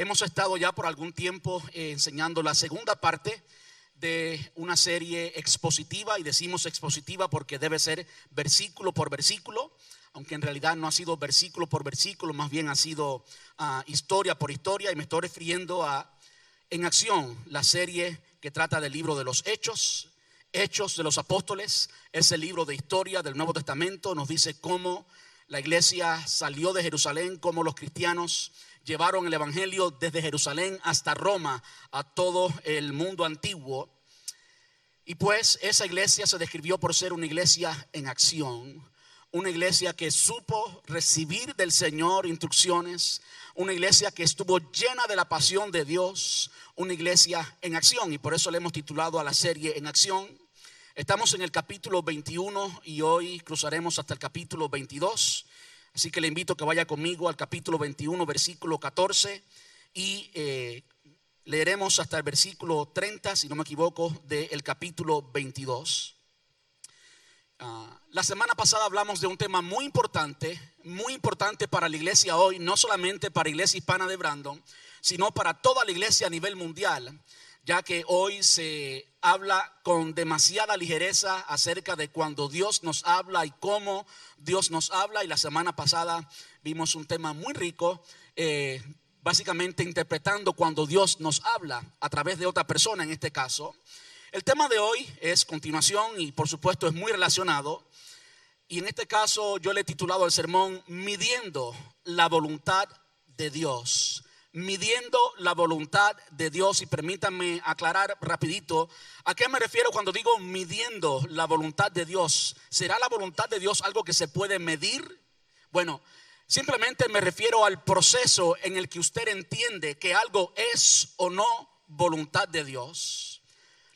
Hemos estado ya por algún tiempo eh, enseñando la segunda parte de una serie expositiva y decimos expositiva porque debe ser versículo por versículo, aunque en realidad no ha sido versículo por versículo, más bien ha sido ah, historia por historia y me estoy refiriendo a En Acción, la serie que trata del libro de los Hechos, Hechos de los Apóstoles, ese libro de historia del Nuevo Testamento, nos dice cómo la iglesia salió de Jerusalén, cómo los cristianos llevaron el Evangelio desde Jerusalén hasta Roma a todo el mundo antiguo. Y pues esa iglesia se describió por ser una iglesia en acción, una iglesia que supo recibir del Señor instrucciones, una iglesia que estuvo llena de la pasión de Dios, una iglesia en acción. Y por eso le hemos titulado a la serie En acción. Estamos en el capítulo 21 y hoy cruzaremos hasta el capítulo 22. Así que le invito a que vaya conmigo al capítulo 21, versículo 14 y eh, leeremos hasta el versículo 30, si no me equivoco, del capítulo 22. Ah, la semana pasada hablamos de un tema muy importante, muy importante para la iglesia hoy, no solamente para la iglesia hispana de Brandon, sino para toda la iglesia a nivel mundial, ya que hoy se habla con demasiada ligereza acerca de cuando Dios nos habla y cómo Dios nos habla. Y la semana pasada vimos un tema muy rico, eh, básicamente interpretando cuando Dios nos habla a través de otra persona en este caso. El tema de hoy es continuación y por supuesto es muy relacionado. Y en este caso yo le he titulado el sermón Midiendo la voluntad de Dios midiendo la voluntad de Dios. Y permítanme aclarar rapidito, ¿a qué me refiero cuando digo midiendo la voluntad de Dios? ¿Será la voluntad de Dios algo que se puede medir? Bueno, simplemente me refiero al proceso en el que usted entiende que algo es o no voluntad de Dios.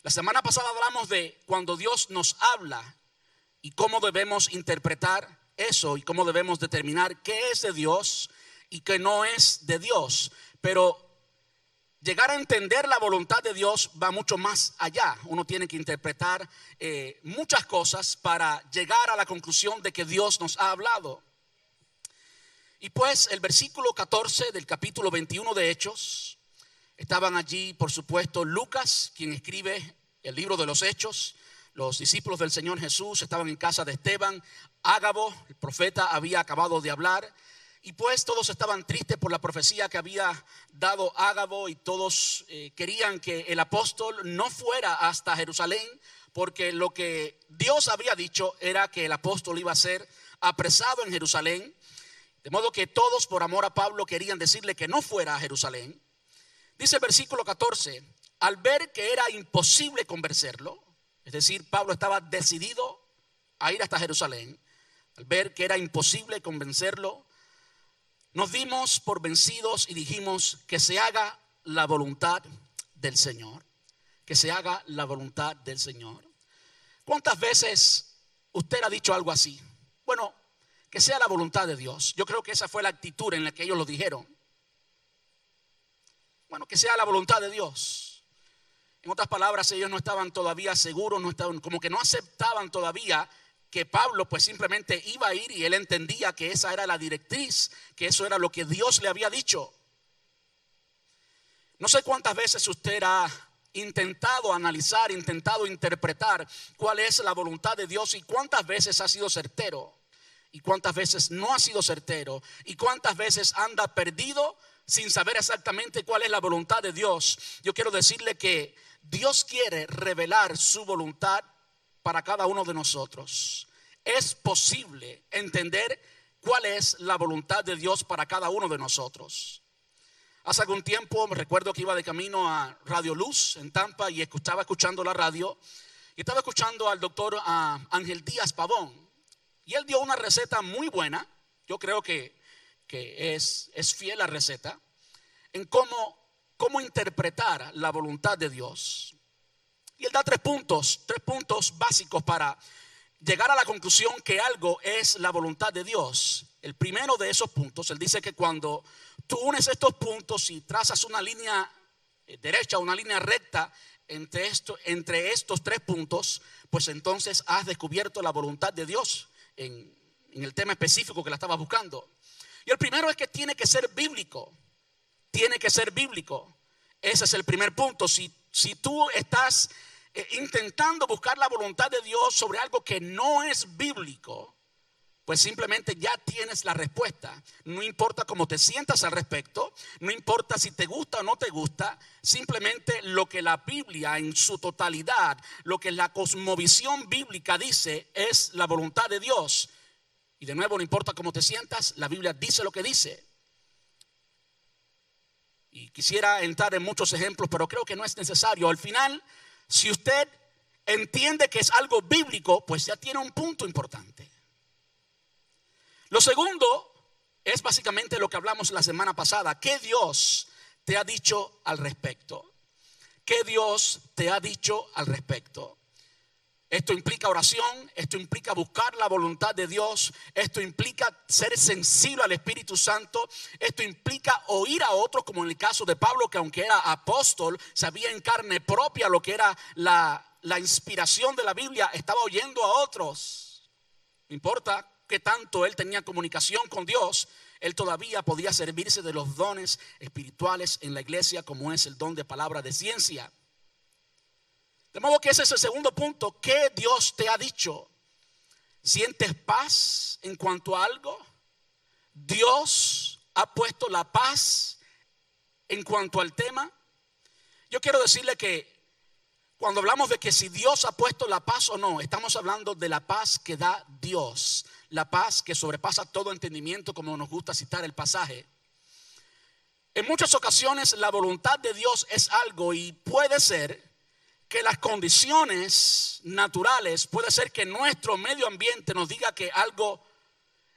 La semana pasada hablamos de cuando Dios nos habla y cómo debemos interpretar eso y cómo debemos determinar qué es de Dios y que no es de Dios. Pero llegar a entender la voluntad de Dios va mucho más allá. Uno tiene que interpretar eh, muchas cosas para llegar a la conclusión de que Dios nos ha hablado. Y pues el versículo 14 del capítulo 21 de Hechos, estaban allí, por supuesto, Lucas, quien escribe el libro de los Hechos, los discípulos del Señor Jesús estaban en casa de Esteban, Ágabo, el profeta, había acabado de hablar, y pues todos estaban tristes por la profecía que había dado Ágabo y todos eh, querían que el apóstol no fuera hasta Jerusalén porque lo que Dios había dicho era que el apóstol iba a ser apresado en Jerusalén. De modo que todos por amor a Pablo querían decirle que no fuera a Jerusalén. Dice el versículo 14, al ver que era imposible convencerlo, es decir, Pablo estaba decidido a ir hasta Jerusalén, al ver que era imposible convencerlo, nos dimos por vencidos y dijimos que se haga la voluntad del Señor. Que se haga la voluntad del Señor. ¿Cuántas veces usted ha dicho algo así? Bueno, que sea la voluntad de Dios. Yo creo que esa fue la actitud en la que ellos lo dijeron. Bueno, que sea la voluntad de Dios. En otras palabras, ellos no estaban todavía seguros, no estaban, como que no aceptaban todavía que Pablo pues simplemente iba a ir y él entendía que esa era la directriz, que eso era lo que Dios le había dicho. No sé cuántas veces usted ha intentado analizar, intentado interpretar cuál es la voluntad de Dios y cuántas veces ha sido certero y cuántas veces no ha sido certero y cuántas veces anda perdido sin saber exactamente cuál es la voluntad de Dios. Yo quiero decirle que Dios quiere revelar su voluntad para cada uno de nosotros. Es posible entender cuál es la voluntad de Dios para cada uno de nosotros. Hace algún tiempo me recuerdo que iba de camino a Radio Luz en Tampa y estaba escuchando la radio y estaba escuchando al doctor Ángel Díaz Pavón y él dio una receta muy buena, yo creo que, que es, es fiel la receta, en cómo, cómo interpretar la voluntad de Dios. Y él da tres puntos, tres puntos básicos para llegar a la conclusión que algo es la voluntad de Dios. El primero de esos puntos, él dice que cuando tú unes estos puntos y trazas una línea eh, derecha, una línea recta entre, entre estos tres puntos, pues entonces has descubierto la voluntad de Dios en, en el tema específico que la estabas buscando. Y el primero es que tiene que ser bíblico. tiene que ser bíblico. Ese es el primer punto. Si, si tú estás intentando buscar la voluntad de Dios sobre algo que no es bíblico, pues simplemente ya tienes la respuesta. No importa cómo te sientas al respecto, no importa si te gusta o no te gusta, simplemente lo que la Biblia en su totalidad, lo que la cosmovisión bíblica dice es la voluntad de Dios. Y de nuevo, no importa cómo te sientas, la Biblia dice lo que dice. Y quisiera entrar en muchos ejemplos, pero creo que no es necesario. Al final, si usted entiende que es algo bíblico, pues ya tiene un punto importante. Lo segundo es básicamente lo que hablamos la semana pasada. ¿Qué Dios te ha dicho al respecto? ¿Qué Dios te ha dicho al respecto? Esto implica oración, esto implica buscar la voluntad de Dios, esto implica ser sensible al Espíritu Santo, esto implica oír a otros, como en el caso de Pablo, que aunque era apóstol, sabía en carne propia lo que era la, la inspiración de la Biblia, estaba oyendo a otros. No importa que tanto él tenía comunicación con Dios, él todavía podía servirse de los dones espirituales en la iglesia, como es el don de palabra de ciencia. De modo que ese es el segundo punto. ¿Qué Dios te ha dicho? ¿Sientes paz en cuanto a algo? Dios ha puesto la paz en cuanto al tema. Yo quiero decirle que cuando hablamos de que si Dios ha puesto la paz o no, estamos hablando de la paz que da Dios la paz que sobrepasa todo entendimiento, como nos gusta citar el pasaje. En muchas ocasiones la voluntad de Dios es algo y puede ser que las condiciones naturales, puede ser que nuestro medio ambiente nos diga que algo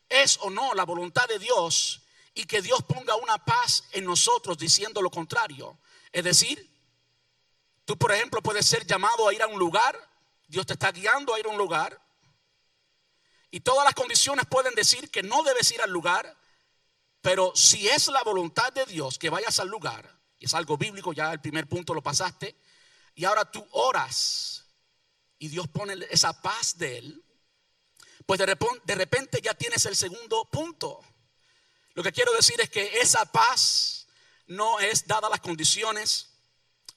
es o no la voluntad de Dios y que Dios ponga una paz en nosotros diciendo lo contrario. Es decir, tú por ejemplo puedes ser llamado a ir a un lugar, Dios te está guiando a ir a un lugar y todas las condiciones pueden decir que no debes ir al lugar, pero si es la voluntad de Dios que vayas al lugar, y es algo bíblico, ya el primer punto lo pasaste, y ahora tú oras y Dios pone esa paz de Él, pues de repente, ya tienes el segundo punto. Lo que quiero decir es que esa paz no es dada las condiciones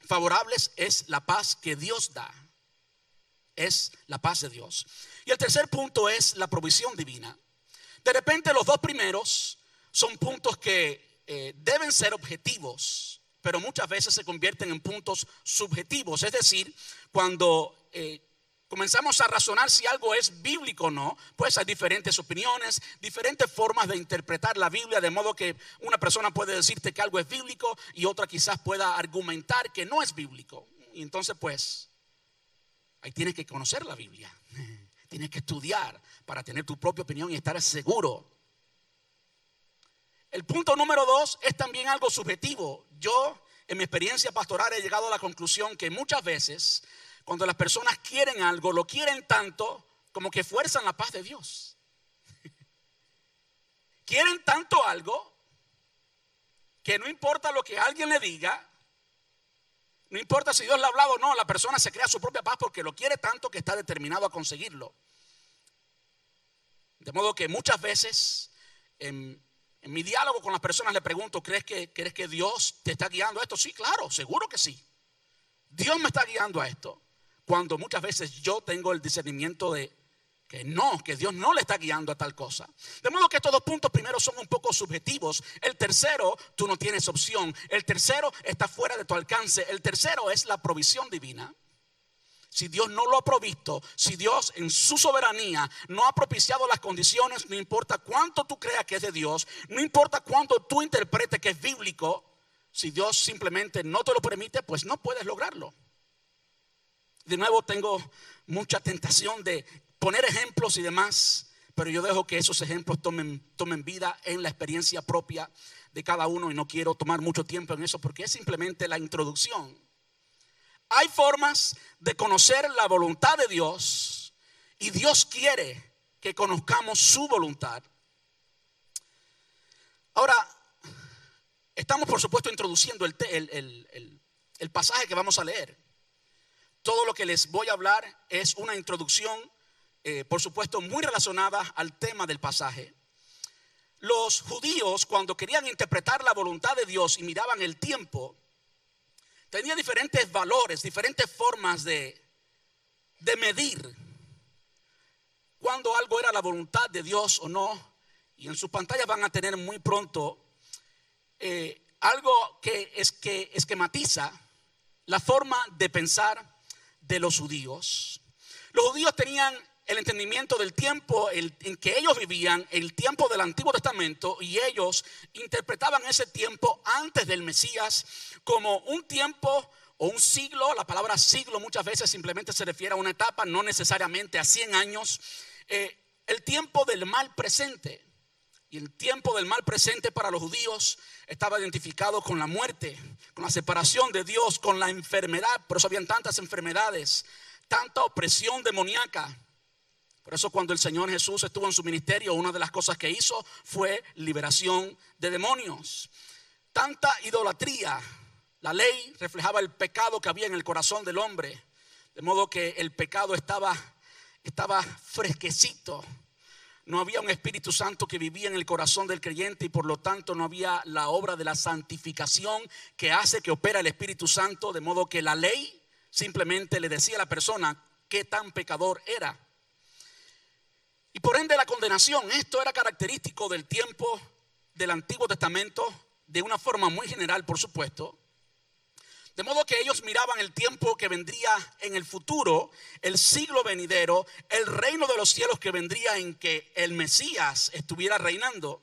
favorables, es la paz que Dios da. Es la paz de Dios. Y el tercer punto es la provisión divina. De repente los dos primeros son puntos que eh, deben ser objetivos, pero muchas veces se convierten en puntos subjetivos. Es decir, cuando eh, comenzamos a razonar si algo es bíblico o no, pues hay diferentes opiniones, diferentes formas de interpretar la Biblia, de modo que una persona puede decirte que algo es bíblico y otra quizás pueda argumentar que no es bíblico. Y entonces, pues, ahí tienes que conocer la Biblia. Tienes que estudiar para tener tu propia opinión y estar seguro. El punto número dos es también algo subjetivo. Yo, en mi experiencia pastoral, he llegado a la conclusión que muchas veces, cuando las personas quieren algo, lo quieren tanto como que fuerzan la paz de Dios. quieren tanto algo que no importa lo que alguien le diga, no importa si Dios le ha hablado o no, la persona se crea su propia paz porque lo quiere tanto que está determinado a conseguirlo. De modo que muchas veces en, mi diálogo con las personas le pregunto, ¿crees que, ¿crees que Dios te está guiando a esto? Sí, claro, seguro que sí. Dios me está guiando a esto. Cuando muchas veces yo tengo el discernimiento de, que no, que Dios no le está guiando a tal cosa. De modo que estos dos puntos primero son un poco subjetivos. El tercero, tú no tienes opción. El tercero está fuera de tu alcance. El tercero es la provisión divina. Si Dios no lo ha provisto, si Dios en su soberanía no ha propiciado las condiciones, no importa cuánto tú creas que es de Dios, no importa cuánto tú interpretes que es bíblico, si Dios simplemente no te lo permite, pues no puedes lograrlo. De nuevo tengo mucha tentación de poner ejemplos y demás, pero yo dejo que esos ejemplos tomen, tomen vida en la experiencia propia de cada uno y no quiero tomar mucho tiempo en eso porque es simplemente la introducción. Hay formas de conocer la voluntad de Dios y Dios quiere que conozcamos su voluntad. Ahora, estamos por supuesto introduciendo el, el, el pasaje que vamos a leer. Todo lo que les voy a hablar es una introducción eh, por supuesto, muy relacionada al tema del pasaje. los judíos cuando querían interpretar la voluntad de Dios y miraban el tiempo, tenían diferentes valores, diferentes formas de, de medir cuando algo era la voluntad de Dios o no. Y en sus pantallas van a tener muy pronto eh, algo que, es, que esquematiza la forma de pensar de los judíos. Los judíos tenían el entendimiento del tiempo en que ellos vivían, el tiempo del Antiguo Testamento, y ellos interpretaban ese tiempo antes del Mesías como un tiempo o un siglo. La palabra siglo muchas veces simplemente se refiere a una etapa, no necesariamente a 100 años. Eh, el tiempo del mal presente. Y el tiempo del mal presente para los judíos estaba identificado con la muerte, con la separación de Dios, con la enfermedad. Por eso habían tantas enfermedades, tanta opresión demoníaca. Por eso cuando el Señor Jesús estuvo en su ministerio, una de las cosas que hizo fue liberación de demonios. Tanta idolatría. La ley reflejaba el pecado que había en el corazón del hombre. De modo que el pecado estaba, estaba fresquecito no había un Espíritu Santo que vivía en el corazón del creyente y por lo tanto no había la obra de la santificación que hace que opera el Espíritu Santo, de modo que la ley simplemente le decía a la persona qué tan pecador era. Y por ende la condenación, esto era característico del tiempo del Antiguo Testamento, de una forma muy general, por supuesto, de modo que ellos miraban el tiempo que vendría en el futuro, el siglo venidero, el reino de los cielos que vendría en que el Mesías estuviera reinando.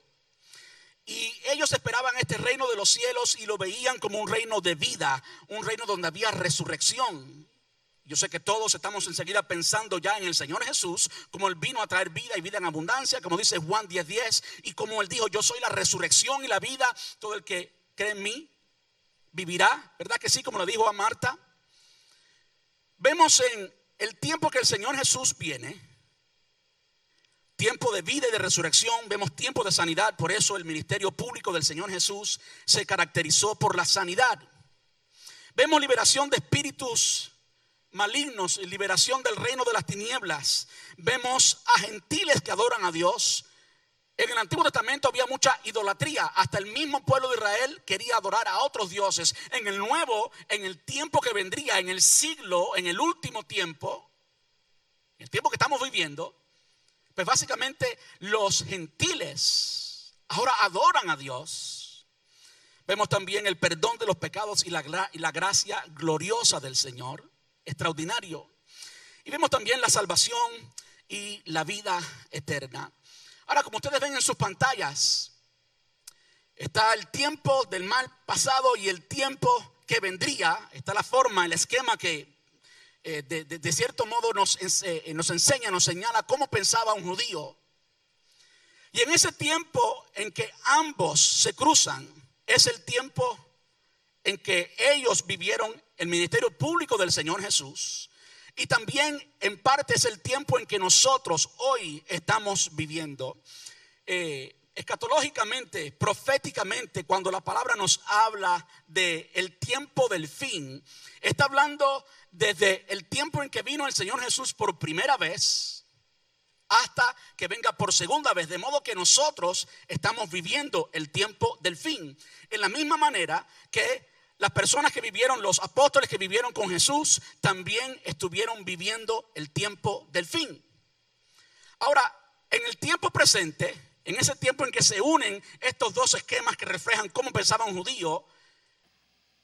Y ellos esperaban este reino de los cielos y lo veían como un reino de vida, un reino donde había resurrección. Yo sé que todos estamos enseguida pensando ya en el Señor Jesús, como Él vino a traer vida y vida en abundancia, como dice Juan 10:10, 10, y como Él dijo, yo soy la resurrección y la vida, todo el que cree en mí vivirá, ¿verdad que sí? Como lo dijo a Marta. Vemos en el tiempo que el Señor Jesús viene, tiempo de vida y de resurrección, vemos tiempo de sanidad, por eso el ministerio público del Señor Jesús se caracterizó por la sanidad. Vemos liberación de espíritus malignos, liberación del reino de las tinieblas. Vemos a gentiles que adoran a Dios, en el Antiguo Testamento había mucha idolatría. Hasta el mismo pueblo de Israel quería adorar a otros dioses. En el nuevo, en el tiempo que vendría, en el siglo, en el último tiempo, el tiempo que estamos viviendo, pues básicamente los gentiles ahora adoran a Dios. Vemos también el perdón de los pecados y la, y la gracia gloriosa del Señor, extraordinario. Y vemos también la salvación y la vida eterna. Ahora, como ustedes ven en sus pantallas, está el tiempo del mal pasado y el tiempo que vendría. Está la forma, el esquema que eh, de, cierto modo eh, nos enseña, nos señala cómo pensaba un judío. Y en ese tiempo en que ambos se cruzan, es el tiempo en que ellos vivieron el ministerio público del Señor Jesús y también en parte es el tiempo en que nosotros hoy estamos viviendo. Eh, escatológicamente, proféticamente, cuando la palabra nos habla de tiempo del fin, está hablando desde el tiempo en que vino el Señor Jesús por primera vez hasta que venga por segunda vez, de modo que nosotros estamos viviendo el tiempo del fin. En la misma manera que las personas que vivieron, los apóstoles que vivieron con Jesús, también estuvieron viviendo el tiempo del fin. Ahora, en el tiempo presente, en ese tiempo en que se unen estos dos esquemas que reflejan cómo pensaba un judío,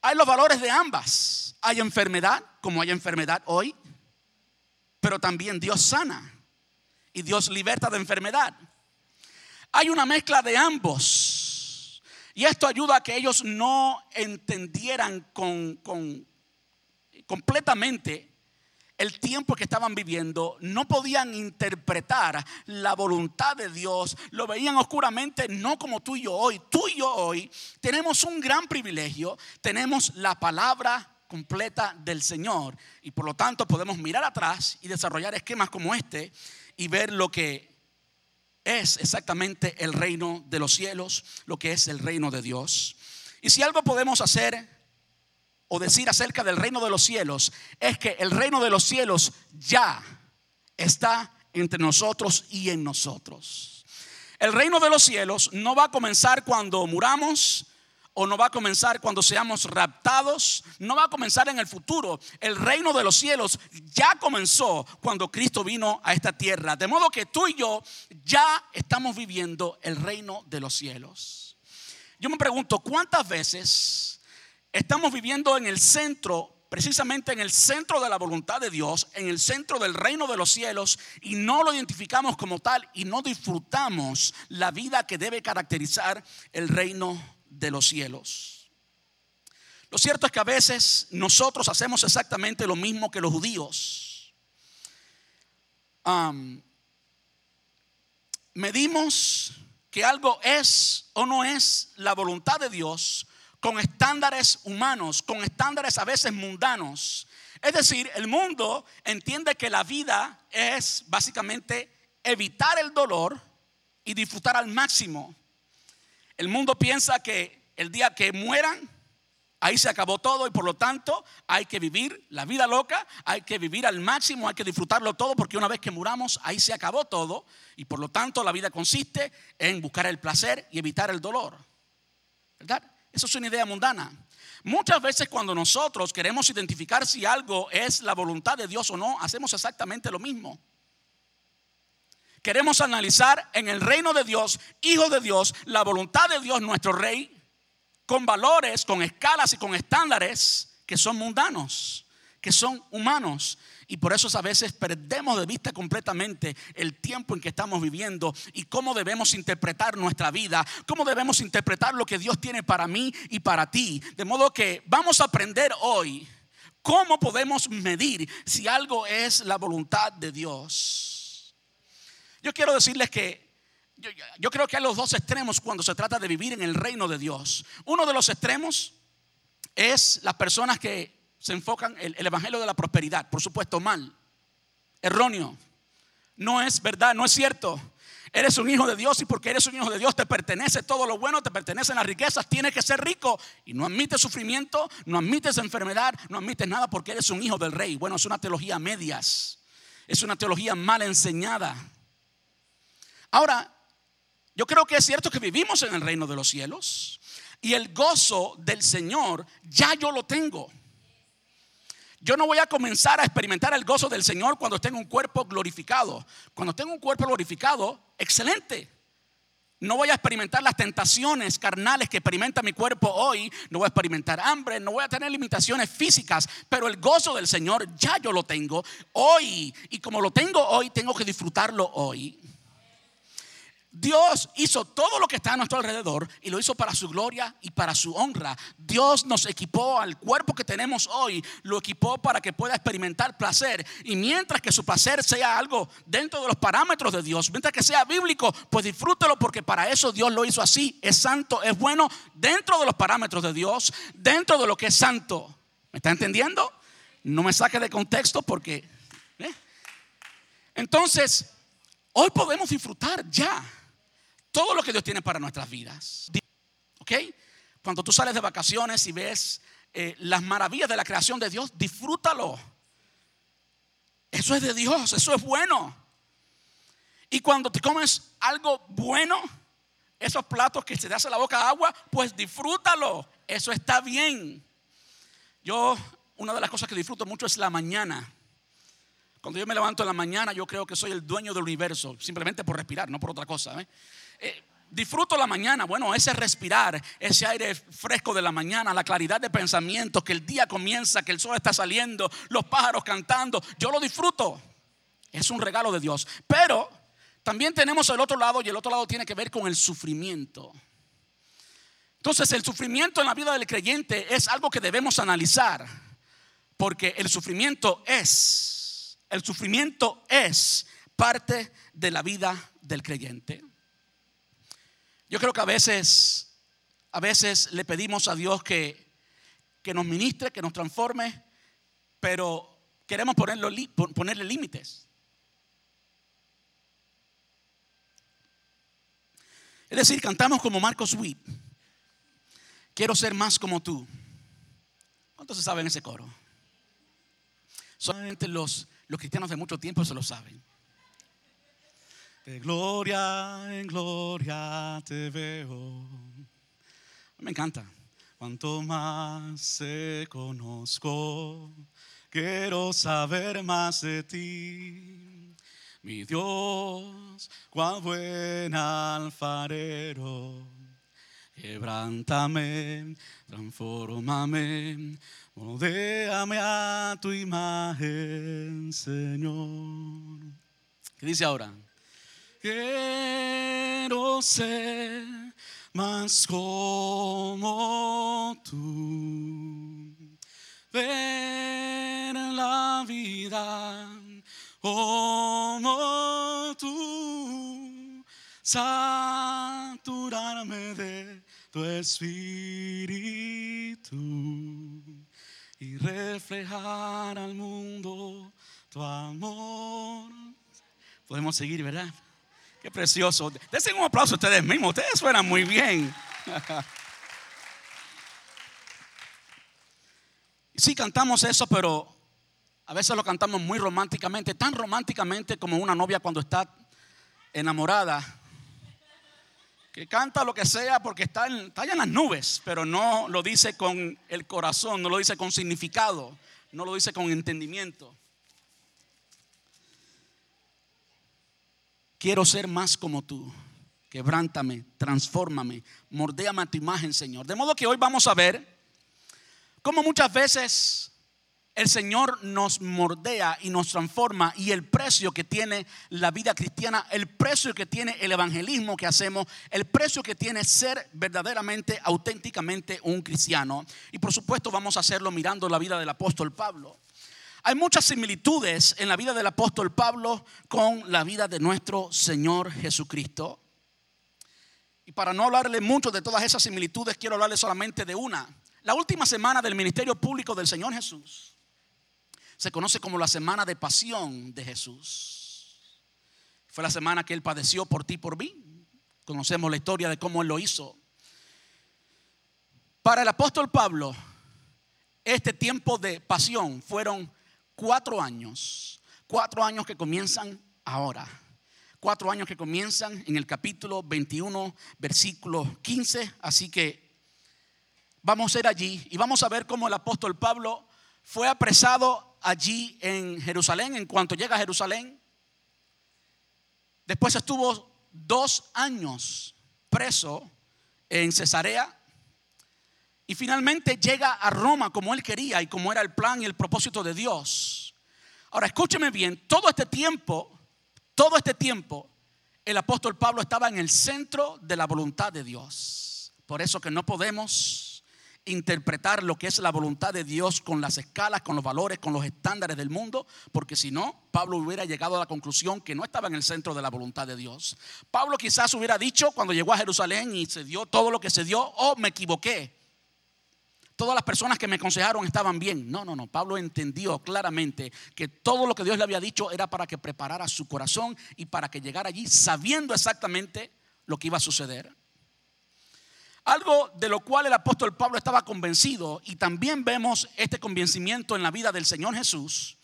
hay los valores de ambas. Hay enfermedad, como hay enfermedad hoy, pero también Dios sana y Dios liberta de enfermedad. Hay una mezcla de ambos y esto ayuda a que ellos no entendieran completamente el tiempo que estaban viviendo, no podían interpretar la voluntad de Dios, lo veían oscuramente, no como tú y yo hoy. Tú y yo hoy tenemos un gran privilegio, tenemos la palabra completa del Señor. Y por lo tanto podemos mirar atrás y desarrollar esquemas como este y ver lo que es exactamente el reino de los cielos, lo que es el reino de Dios. Y si algo podemos hacer o decir acerca del reino de los cielos, es que el reino de los cielos ya está entre nosotros y en nosotros. El reino de los cielos no va a comenzar cuando muramos o no va a comenzar cuando seamos raptados, no va a comenzar en el futuro. El reino de los cielos ya comenzó cuando Cristo vino a esta tierra. De modo que tú y yo ya estamos viviendo el reino de los cielos. Yo me pregunto, ¿cuántas veces estamos viviendo en el centro precisamente en el centro de la voluntad de Dios, en el centro del reino de los cielos, y no lo identificamos como tal y no disfrutamos la vida que debe caracterizar el reino de los cielos. Lo cierto es que a veces nosotros hacemos exactamente lo mismo que los judíos. medimos que algo es o no es la voluntad de Dios con estándares humanos, con estándares a veces mundanos. Es decir, el mundo entiende que la vida es básicamente evitar el dolor y disfrutar al máximo. El mundo piensa que el día que mueran, ahí se acabó todo y por lo tanto hay que vivir la vida loca, hay que vivir al máximo, hay que disfrutarlo todo porque una vez que muramos, ahí se acabó todo y por lo tanto la vida consiste en buscar el placer y evitar el dolor. ¿Verdad? Eso es una idea mundana. Muchas veces cuando nosotros queremos identificar si algo es la voluntad de Dios o no, hacemos exactamente lo mismo. Queremos analizar en el reino de Dios, hijo de Dios, la voluntad de Dios, nuestro rey, con valores, con escalas y con estándares que son mundanos, que son humanos. Y por eso a veces perdemos de vista completamente el tiempo en que estamos viviendo y cómo debemos interpretar nuestra vida, cómo debemos interpretar lo que Dios tiene para mí y para ti. De modo que vamos a aprender hoy cómo podemos medir si algo es la voluntad de Dios. Yo quiero decirles que yo, creo que hay los dos extremos cuando se trata de vivir en el reino de Dios. Uno de los extremos es las personas que se enfocan el, el evangelio de la prosperidad, por supuesto mal, erróneo. No es verdad, no es cierto. Eres un hijo de Dios y porque eres un hijo de Dios te pertenece todo lo bueno, te pertenecen las riquezas, tienes que ser rico y no admites sufrimiento, no admites enfermedad, no admites nada porque eres un hijo del rey. Bueno, es una teología medias, es una teología mal enseñada. Ahora, yo creo que es cierto que vivimos en el reino de los cielos y el gozo del Señor ya yo lo tengo. Yo no voy a comenzar a experimentar el gozo del Señor cuando tengo un cuerpo glorificado. Cuando tengo un cuerpo glorificado, excelente. No voy a experimentar las tentaciones carnales que experimenta mi cuerpo hoy. No voy a experimentar hambre, no voy a tener limitaciones físicas, pero el gozo del Señor ya yo lo tengo hoy. Y como lo tengo hoy, tengo que disfrutarlo hoy. Dios hizo todo lo que está a nuestro alrededor y lo hizo para su gloria y para su honra. Dios nos equipó al cuerpo que tenemos hoy, lo equipó para que pueda experimentar placer. Y mientras que su placer sea algo dentro de los parámetros de Dios, mientras que sea bíblico, pues disfrútelo porque para eso Dios lo hizo así. Es santo, es bueno dentro de los parámetros de Dios, dentro de lo que es santo. ¿Me está entendiendo? No me saque de contexto porque... ¿eh? Entonces, hoy podemos disfrutar ya todo lo que Dios tiene para nuestras vidas. ¿Ok? Cuando tú sales de vacaciones y ves eh, las maravillas de la creación de Dios, disfrútalo. Eso es de Dios, eso es bueno. Y cuando te comes algo bueno, esos platos que se te hace la boca agua, pues disfrútalo. Eso está bien. Yo, una de las cosas que disfruto mucho es la mañana. Cuando yo me levanto en la mañana, yo creo que soy el dueño del universo, simplemente por respirar, no por otra cosa. ¿eh? Eh, disfruto la mañana, bueno, ese respirar, ese aire fresco de la mañana, la claridad de pensamiento, que el día comienza, que el sol está saliendo, los pájaros cantando, yo lo disfruto. Es un regalo de Dios. Pero también tenemos el otro lado y el otro lado tiene que ver con el sufrimiento. Entonces el sufrimiento en la vida del creyente es algo que debemos analizar, porque el sufrimiento es, el sufrimiento es parte de la vida del creyente. Yo creo que a veces, a veces le pedimos a Dios que, que nos ministre, que nos transforme, pero queremos ponerle, ponerle límites. Es decir, cantamos como Marcos Witt. Quiero ser más como tú. ¿Cuántos se saben ese coro? Solamente los, los cristianos de mucho tiempo se lo saben. Gloria en gloria te veo. Me encanta. Cuanto más te conozco, quiero saber más de ti. Mi Dios, cuán buen alfarero. Quebrántame, transformame, moldéame a tu imagen, Señor. ¿Qué dice ahora? Quiero ser más como tú. Ver la vida como tú. Saturarme de tu espíritu y reflejar al mundo tu amor. Podemos seguir, ¿verdad? Qué precioso. Desen un aplauso a ustedes mismos. Ustedes suenan muy bien. Sí, cantamos eso, pero a veces lo cantamos muy románticamente, tan románticamente como una novia cuando está enamorada, que canta lo que sea porque está, en, está en las nubes, pero no lo dice con el corazón, no lo dice con significado, no lo dice con entendimiento. Quiero ser más como tú. Quebrántame, transfórmame, mordéame a tu imagen, Señor. De modo que hoy vamos a ver cómo muchas veces el Señor nos mordea y nos transforma y el precio que tiene la vida cristiana, el precio que tiene el evangelismo que hacemos, el precio que tiene ser verdaderamente, auténticamente un cristiano. Y por supuesto vamos a hacerlo mirando la vida del apóstol Pablo. Hay muchas similitudes en la vida del apóstol Pablo con la vida de nuestro Señor Jesucristo. Y para no hablarle mucho de todas esas similitudes, quiero hablarle solamente de una. La última semana del ministerio público del Señor Jesús se conoce como la semana de pasión de Jesús. Fue la semana que Él padeció por ti y por mí. Conocemos la historia de cómo Él lo hizo. Para el apóstol Pablo, este tiempo de pasión fueron cuatro años, cuatro años que comienzan ahora, cuatro años que comienzan en el capítulo 21, versículo 15, así que vamos a ir allí y vamos a ver cómo el apóstol Pablo fue apresado allí en Jerusalén, en cuanto llega a Jerusalén. Después estuvo dos años preso en Cesarea y finalmente llega a Roma como él quería y como era el plan y el propósito de Dios. Ahora escúcheme bien, todo este tiempo, todo este tiempo, el apóstol Pablo estaba en el centro de la voluntad de Dios. Por eso que no podemos interpretar lo que es la voluntad de Dios con las escalas, con los valores, con los estándares del mundo, porque si no, Pablo hubiera llegado a la conclusión que no estaba en el centro de la voluntad de Dios. Pablo quizás hubiera dicho cuando llegó a Jerusalén y se dio todo lo que se dio, oh, me equivoqué todas las personas que me aconsejaron estaban bien. No, no, no. Pablo entendió claramente que todo lo que Dios le había dicho era para que preparara su corazón y para que llegara allí sabiendo exactamente lo que iba a suceder. Algo de lo cual el apóstol Pablo estaba convencido y también vemos este convencimiento en la vida del Señor Jesús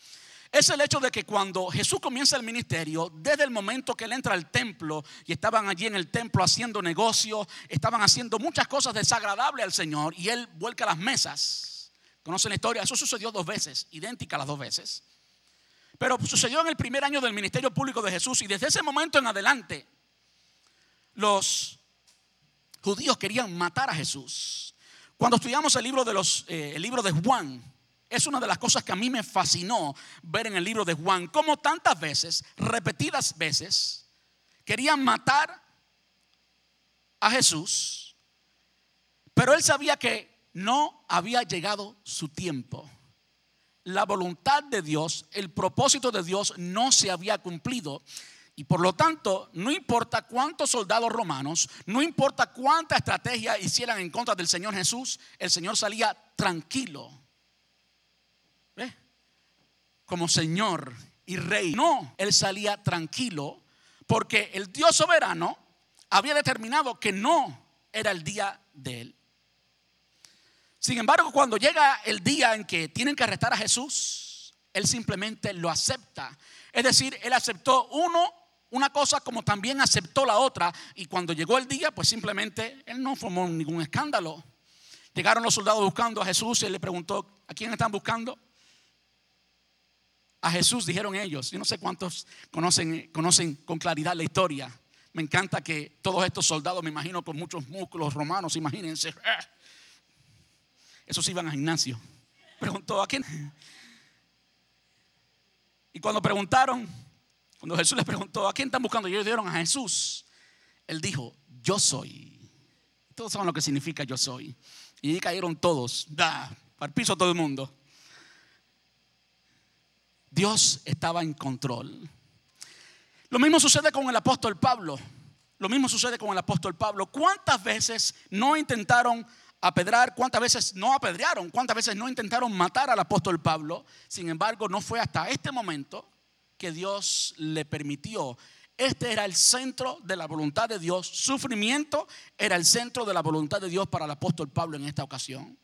es el hecho de que cuando Jesús comienza el ministerio, desde el momento que él entra al templo y estaban allí en el templo haciendo negocios, estaban haciendo muchas cosas desagradables al Señor y él vuelca las mesas. ¿Conocen la historia? Eso sucedió dos veces, idéntica las dos veces. Pero sucedió en el primer año del ministerio público de Jesús y desde ese momento en adelante los judíos querían matar a Jesús. Cuando estudiamos el libro de los eh, el libro de Juan, es una de las cosas que a mí me fascinó ver en el libro de Juan, como tantas veces, repetidas veces, querían matar a Jesús, pero él sabía que no había llegado su tiempo. La voluntad de Dios, el propósito de Dios no se había cumplido. Y por lo tanto, no importa cuántos soldados romanos, no importa cuánta estrategia hicieran en contra del Señor Jesús, el Señor salía tranquilo como Señor y Rey. No, él salía tranquilo porque el Dios soberano había determinado que no era el día de él. Sin embargo, cuando llega el día en que tienen que arrestar a Jesús, él simplemente lo acepta. Es decir, él aceptó uno una cosa como también aceptó la otra. Y cuando llegó el día, pues simplemente él no formó ningún escándalo. Llegaron los soldados buscando a Jesús y él le preguntó, ¿a quién están buscando? A Jesús, dijeron ellos. Yo no sé cuántos conocen, conocen con claridad la historia. Me encanta que todos estos soldados, me imagino con muchos músculos romanos, imagínense. Esos iban a gimnasio. Preguntó, ¿a quién? Y cuando preguntaron, cuando Jesús les preguntó, ¿a quién están buscando? Y ellos dieron a Jesús. Él dijo, yo soy. Todos saben lo que significa yo soy. Y cayeron todos, da, al piso todo el mundo. Dios estaba en control. Lo mismo sucede con el apóstol Pablo. Lo mismo sucede con el apóstol Pablo. ¿Cuántas veces no intentaron apedrar? ¿Cuántas veces no apedrearon? ¿Cuántas veces no intentaron matar al apóstol Pablo? Sin embargo, no fue hasta este momento que Dios le permitió. Este era el centro de la voluntad de Dios. Sufrimiento era el centro de la voluntad de Dios para el apóstol Pablo en esta ocasión.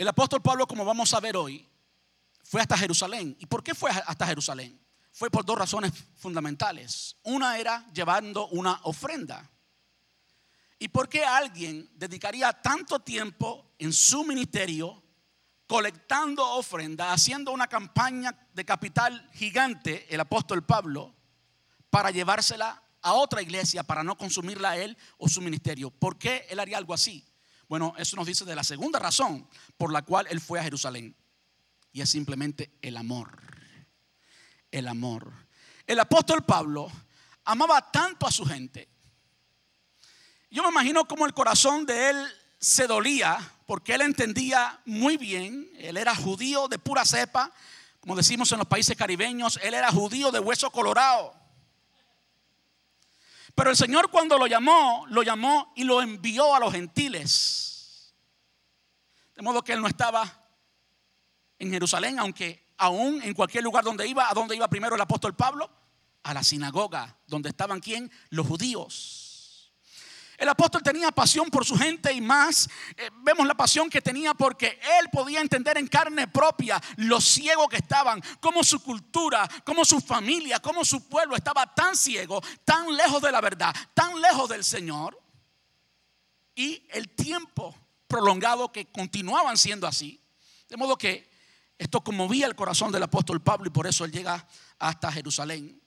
El apóstol Pablo, como vamos a ver hoy, fue hasta Jerusalén. ¿Y por qué fue hasta Jerusalén? Fue por dos razones fundamentales. Una era llevando una ofrenda. ¿Y por qué alguien dedicaría tanto tiempo en su ministerio colectando ofrenda, haciendo una campaña de capital gigante, el apóstol Pablo, para llevársela a otra iglesia para no consumirla a él o su ministerio? ¿Por qué él haría algo así? Bueno, eso nos dice de la segunda razón por la cual él fue a Jerusalén. Y es simplemente el amor. El amor. El apóstol Pablo amaba tanto a su gente. Yo me imagino como el corazón de él se dolía porque él entendía muy bien, él era judío de pura cepa, como decimos en los países caribeños, él era judío de hueso colorado. Pero el Señor cuando lo llamó, lo llamó y lo envió a los gentiles. De modo que él no estaba en Jerusalén, aunque aún en cualquier lugar donde iba, ¿a dónde iba primero el apóstol Pablo? A la sinagoga, donde estaban quién? Los judíos. El apóstol tenía pasión por su gente y más eh, vemos la pasión que tenía porque él podía entender en carne propia lo ciego que estaban, como su cultura, como su familia, como su pueblo estaba tan ciego, tan lejos de la verdad, tan lejos del Señor. Y el tiempo prolongado que continuaban siendo así. De modo que esto conmovía el corazón del apóstol Pablo y por eso él llega hasta Jerusalén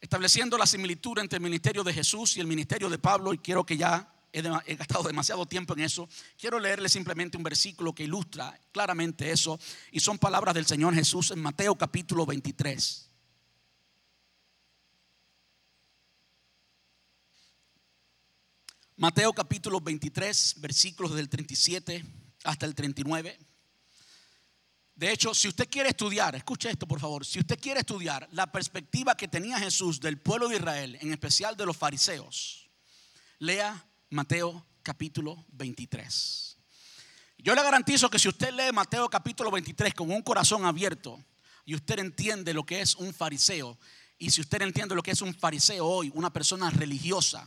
estableciendo la similitud entre el ministerio de Jesús y el ministerio de Pablo, y quiero que ya he, gastado demasiado tiempo en eso, quiero leerle simplemente un versículo que ilustra claramente eso, y son palabras del Señor Jesús en Mateo capítulo 23. Mateo capítulo 23, versículos del 37 hasta el 39. De hecho, si usted quiere estudiar, escuche esto por favor, si usted quiere estudiar la perspectiva que tenía Jesús del pueblo de Israel, en especial de los fariseos, lea Mateo capítulo 23. Yo le garantizo que si usted lee Mateo capítulo 23 con un corazón abierto y usted entiende lo que es un fariseo, y si usted entiende lo que es un fariseo hoy, una persona religiosa,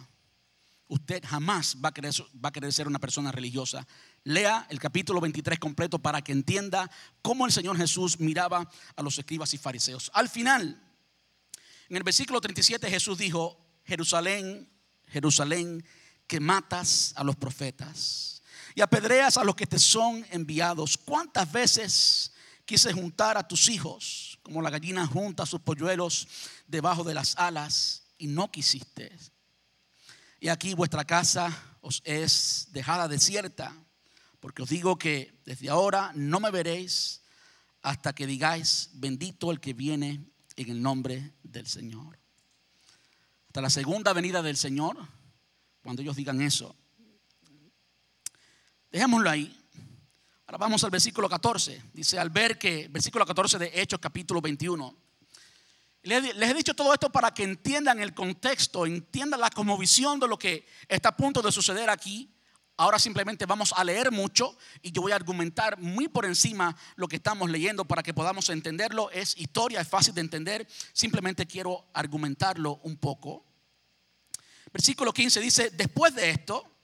usted jamás va a querer, va a querer ser una persona religiosa. Lea el capítulo 23 completo para que entienda cómo el Señor Jesús miraba a los escribas y fariseos. Al final, en el versículo 37 Jesús dijo, Jerusalén, Jerusalén, que matas a los profetas y apedreas a los que te son enviados. ¿Cuántas veces quise juntar a tus hijos como la gallina junta a sus polluelos debajo de las alas y no quisiste? Y aquí vuestra casa os es dejada desierta, porque os digo que desde ahora no me veréis hasta que digáis, bendito el que viene en el nombre del Señor. Hasta la segunda venida del Señor, cuando ellos digan eso. Dejémoslo ahí. Ahora vamos al versículo 14. Dice, al ver que, versículo 14 de Hechos capítulo 21. Les he dicho todo esto para que entiendan el contexto, entiendan la visión de lo que está a punto de suceder aquí. Ahora simplemente vamos a leer mucho y yo voy a argumentar muy por encima lo que estamos leyendo para que podamos entenderlo. Es historia, es fácil de entender. Simplemente quiero argumentarlo un poco. Versículo 15 dice, después de esto,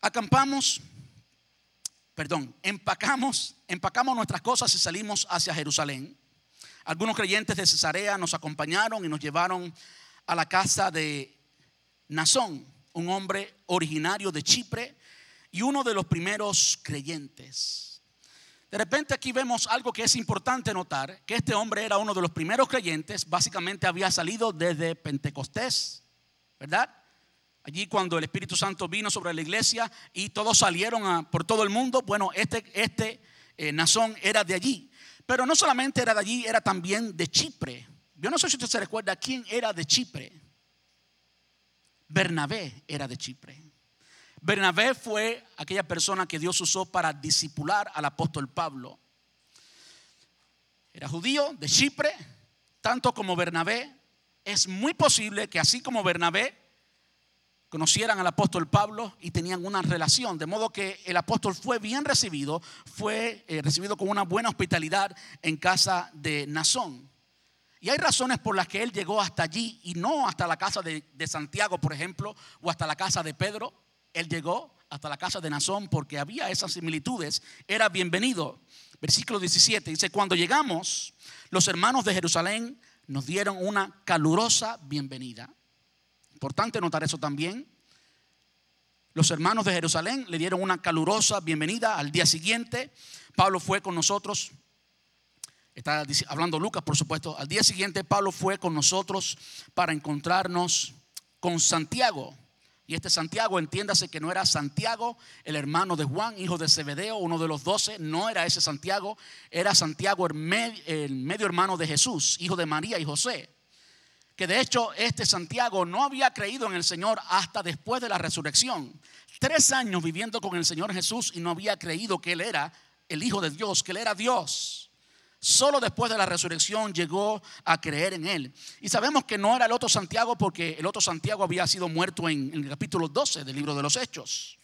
acampamos perdón, empacamos, empacamos nuestras cosas y salimos hacia Jerusalén. Algunos creyentes de Cesarea nos acompañaron y nos llevaron a la casa de Nazón, un hombre originario de Chipre y uno de los primeros creyentes. De repente aquí vemos algo que es importante notar, que este hombre era uno de los primeros creyentes, básicamente había salido desde Pentecostés, ¿verdad? Allí cuando el Espíritu Santo vino sobre la iglesia y todos salieron por todo el mundo, bueno, este, este eh, Nazón era de allí. Pero no solamente era de allí, era también de Chipre. Yo no sé si usted se recuerda quién era de Chipre. Bernabé era de Chipre. Bernabé fue aquella persona que Dios usó para disipular al apóstol Pablo. Era judío de Chipre, tanto como Bernabé. Es muy posible que así como Bernabé conocieran al apóstol Pablo y tenían una relación, de modo que el apóstol fue bien recibido, fue eh, recibido con una buena hospitalidad en casa de Nazón. Y hay razones por las que él llegó hasta allí y no hasta la casa de, Santiago, por ejemplo, o hasta la casa de Pedro. Él llegó hasta la casa de Nazón porque había esas similitudes. Era bienvenido. Versículo 17 dice, cuando llegamos, los hermanos de Jerusalén nos dieron una calurosa bienvenida. Importante notar eso también. Los hermanos de Jerusalén le dieron una calurosa bienvenida al día siguiente. Pablo fue con nosotros. Está hablando Lucas, por supuesto. Al día siguiente Pablo fue con nosotros para encontrarnos con Santiago. Y este Santiago, entiéndase que no era Santiago, el hermano de Juan, hijo de Zebedeo, uno de los doce, no era ese Santiago, era Santiago, el medio hermano de Jesús, hijo de María y José que de hecho este Santiago no había creído en el Señor hasta después de la resurrección. Tres años viviendo con el Señor Jesús y no había creído que Él era el Hijo de Dios, que Él era Dios. Solo después de la resurrección llegó a creer en Él. Y sabemos que no era el otro Santiago porque el otro Santiago había sido muerto en, el capítulo 12 del libro de los Hechos.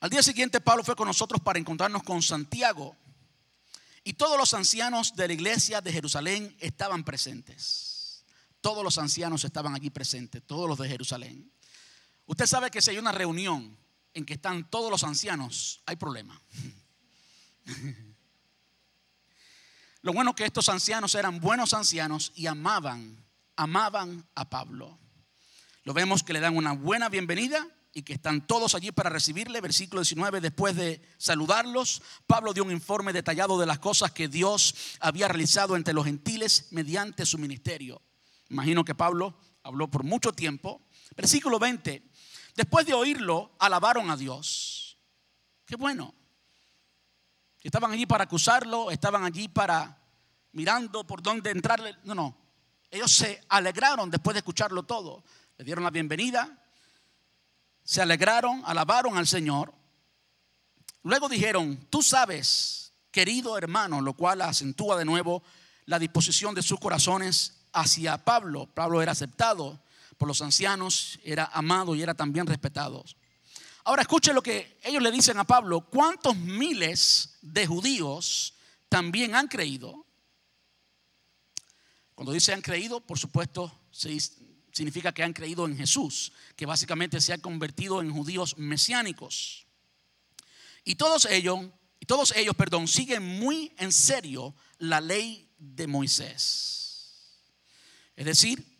Al día siguiente Pablo fue con nosotros para encontrarnos con Santiago. Y todos los ancianos de la iglesia de Jerusalén estaban presentes. Todos los ancianos estaban allí presentes, todos los de Jerusalén. Usted sabe que si hay una reunión en que están todos los ancianos, hay problema. Lo bueno que estos ancianos eran buenos ancianos y amaban, amaban a Pablo. Lo vemos que le dan una buena bienvenida y que están todos allí para recibirle. Versículo 19, después de saludarlos, Pablo dio un informe detallado de las cosas que Dios había realizado entre los gentiles mediante su ministerio. Imagino que Pablo habló por mucho tiempo. Versículo 20, después de oírlo, alabaron a Dios. Qué bueno. Estaban allí para acusarlo, estaban allí para mirando por dónde entrarle. No, no. Ellos se alegraron después de escucharlo todo. Le dieron la bienvenida, se alegraron, alabaron al Señor. Luego dijeron, tú sabes, querido hermano, lo cual acentúa de nuevo la disposición de sus corazones hacia Pablo. Pablo era aceptado por los ancianos, era amado y era también respetado. Ahora escuche lo que ellos le dicen a Pablo, ¿cuántos miles de judíos también han creído? Cuando dice han creído, por supuesto, significa que han creído en Jesús, que básicamente se han convertido en judíos mesiánicos. Y todos ellos, y todos ellos, perdón, siguen muy en serio la ley de Moisés. Es decir,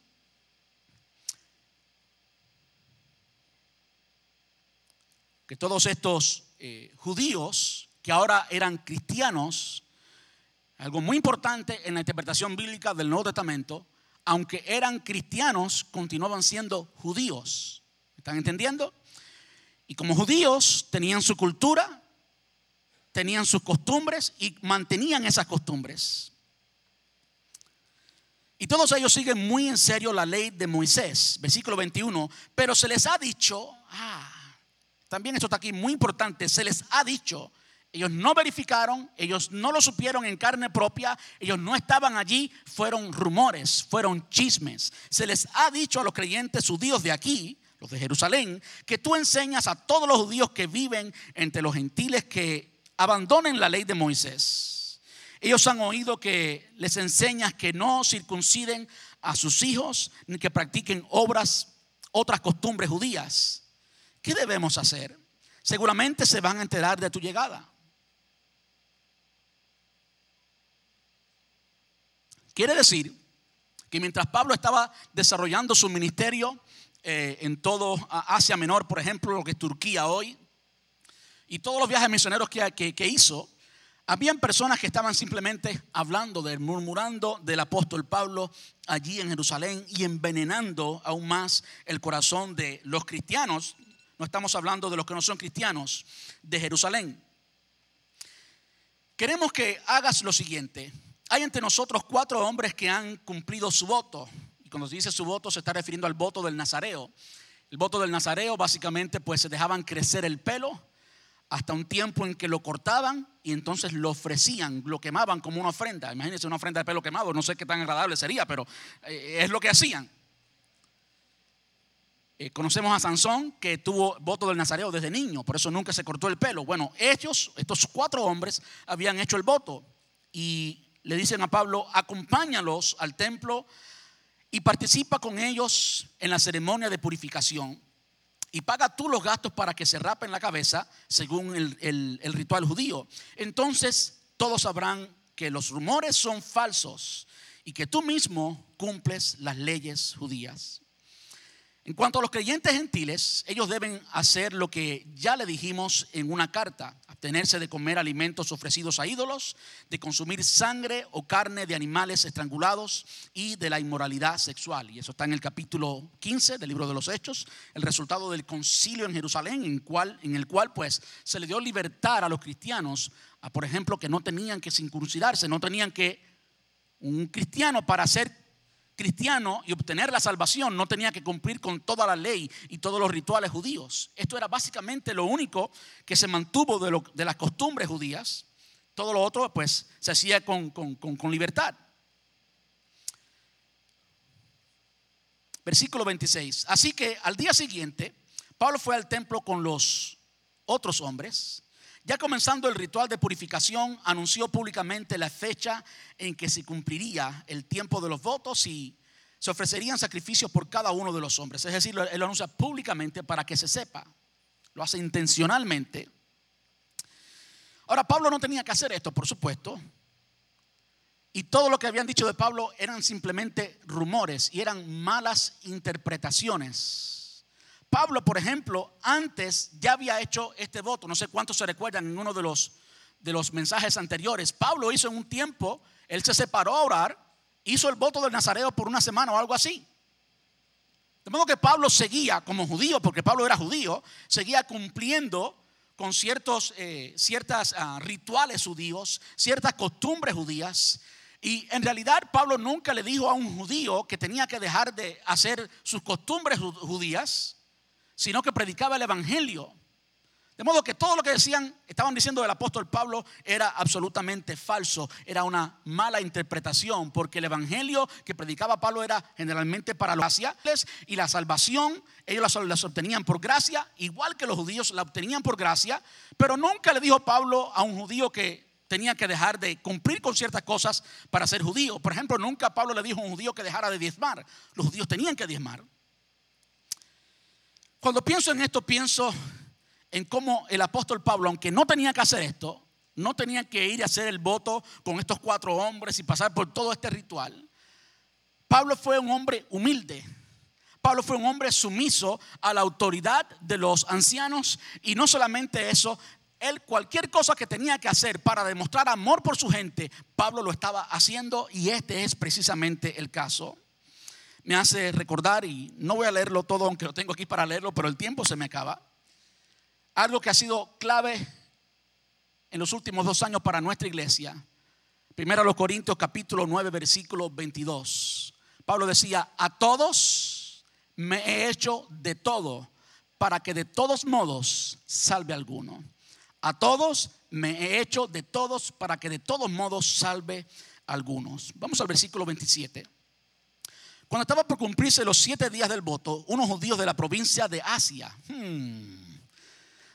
que todos estos eh, judíos que ahora eran cristianos, algo muy importante en la interpretación bíblica del Nuevo Testamento, aunque eran cristianos, continuaban siendo judíos. ¿Están entendiendo? Y como judíos tenían su cultura, tenían sus costumbres y mantenían esas costumbres. Y todos ellos siguen muy en serio la ley de Moisés, versículo 21, pero se les ha dicho, ah, también esto está aquí muy importante, se les ha dicho ellos no verificaron, ellos no lo supieron en carne propia, ellos no estaban allí, fueron rumores, fueron chismes. Se les ha dicho a los creyentes judíos de aquí, los de Jerusalén, que tú enseñas a todos los judíos que viven entre los gentiles que abandonen la ley de Moisés. Ellos han oído que les enseñas que no circunciden a sus hijos ni que practiquen obras, otras costumbres judías. ¿Qué debemos hacer? seguramente se van a enterar de tu llegada. Quiere decir que mientras Pablo estaba desarrollando su ministerio eh, en todo Asia Menor, por ejemplo, lo que es Turquía hoy, y todos los viajes misioneros que, hizo, habían personas que estaban simplemente hablando de, murmurando del apóstol Pablo allí en Jerusalén y envenenando aún más el corazón de los cristianos. No estamos hablando de los que no son cristianos de Jerusalén. Queremos que hagas lo siguiente. Hay entre nosotros cuatro hombres que han cumplido su voto. Y cuando se dice su voto se está refiriendo al voto del Nazareo. El voto del Nazareo básicamente pues se dejaban crecer el pelo hasta un tiempo en que lo cortaban y entonces lo ofrecían, lo quemaban como una ofrenda. Imagínense una ofrenda de pelo quemado, no sé qué tan agradable sería, pero eh, es lo que hacían. Eh, conocemos a Sansón que tuvo voto del Nazareo desde niño, por eso nunca se cortó el pelo. Bueno, ellos, estos cuatro hombres, habían hecho el voto y le dicen a Pablo, acompáñalos al templo y participa con ellos en la ceremonia de purificación y paga tú los gastos para que se rapen la cabeza según el, el ritual judío. Entonces todos sabrán que los rumores son falsos y que tú mismo cumples las leyes judías. En cuanto a los creyentes gentiles, ellos deben hacer lo que ya le dijimos en una carta, abstenerse de comer alimentos ofrecidos a ídolos, de consumir sangre o carne de animales estrangulados y de la inmoralidad sexual. Y eso está en el capítulo 15 del libro de los Hechos, el resultado del concilio en Jerusalén, en, el cual pues se le dio libertad a los cristianos, a, por ejemplo, que no tenían que circuncidarse, no tenían que un cristiano para ser cristiano y obtener la salvación no tenía que cumplir con toda la ley y todos los rituales judíos. Esto era básicamente lo único que se mantuvo de, las costumbres judías. Todo lo otro pues se hacía con, con libertad. Versículo 26. Así que al día siguiente, Pablo fue al templo con los otros hombres. Ya comenzando el ritual de purificación, anunció públicamente la fecha en que se cumpliría el tiempo de los votos y se ofrecerían sacrificios por cada uno de los hombres. Es decir, él lo anuncia públicamente para que se sepa. Lo hace intencionalmente. Ahora, Pablo no tenía que hacer esto, por supuesto. Y todo lo que habían dicho de Pablo eran simplemente rumores y eran malas interpretaciones. Pablo, por ejemplo, antes ya había hecho este voto. No sé cuántos se recuerdan en uno de los, de los mensajes anteriores. Pablo hizo en un tiempo, él se separó a orar, hizo el voto del Nazareo por una semana o algo así. De modo que Pablo seguía como judío, porque Pablo era judío, seguía cumpliendo con ciertos eh, ciertas, ah, rituales judíos, ciertas costumbres judías. Y en realidad Pablo nunca le dijo a un judío que tenía que dejar de hacer sus costumbres judías sino que predicaba el Evangelio. De modo que todo lo que decían, estaban diciendo del apóstol Pablo era absolutamente falso, era una mala interpretación, porque el evangelio que predicaba Pablo era generalmente para los raciales y la salvación ellos la, obtenían por gracia, igual que los judíos la obtenían por gracia, pero nunca le dijo Pablo a un judío que tenía que dejar de cumplir con ciertas cosas para ser judío. Por ejemplo, nunca Pablo le dijo a un judío que dejara de diezmar, los judíos tenían que diezmar. Cuando pienso en esto, pienso en cómo el apóstol Pablo, aunque no tenía que hacer esto, no tenía que ir a hacer el voto con estos cuatro hombres y pasar por todo este ritual. Pablo fue un hombre humilde. Pablo fue un hombre sumiso a la autoridad de los ancianos y no solamente eso, él cualquier cosa que tenía que hacer para demostrar amor por su gente, Pablo lo estaba haciendo y este es precisamente el caso me hace recordar, y no voy a leerlo todo, aunque lo tengo aquí para leerlo, pero el tiempo se me acaba. Algo que ha sido clave en los últimos dos años para nuestra iglesia. Primero los Corintios capítulo 9, versículo 22. Pablo decía, a todos me he hecho de todo para que de todos modos salve alguno. A todos me he hecho de todos para que de todos modos salve algunos. Vamos al versículo 27. Cuando estaba por cumplirse los siete días del voto, unos judíos de la provincia de Asia, hmm,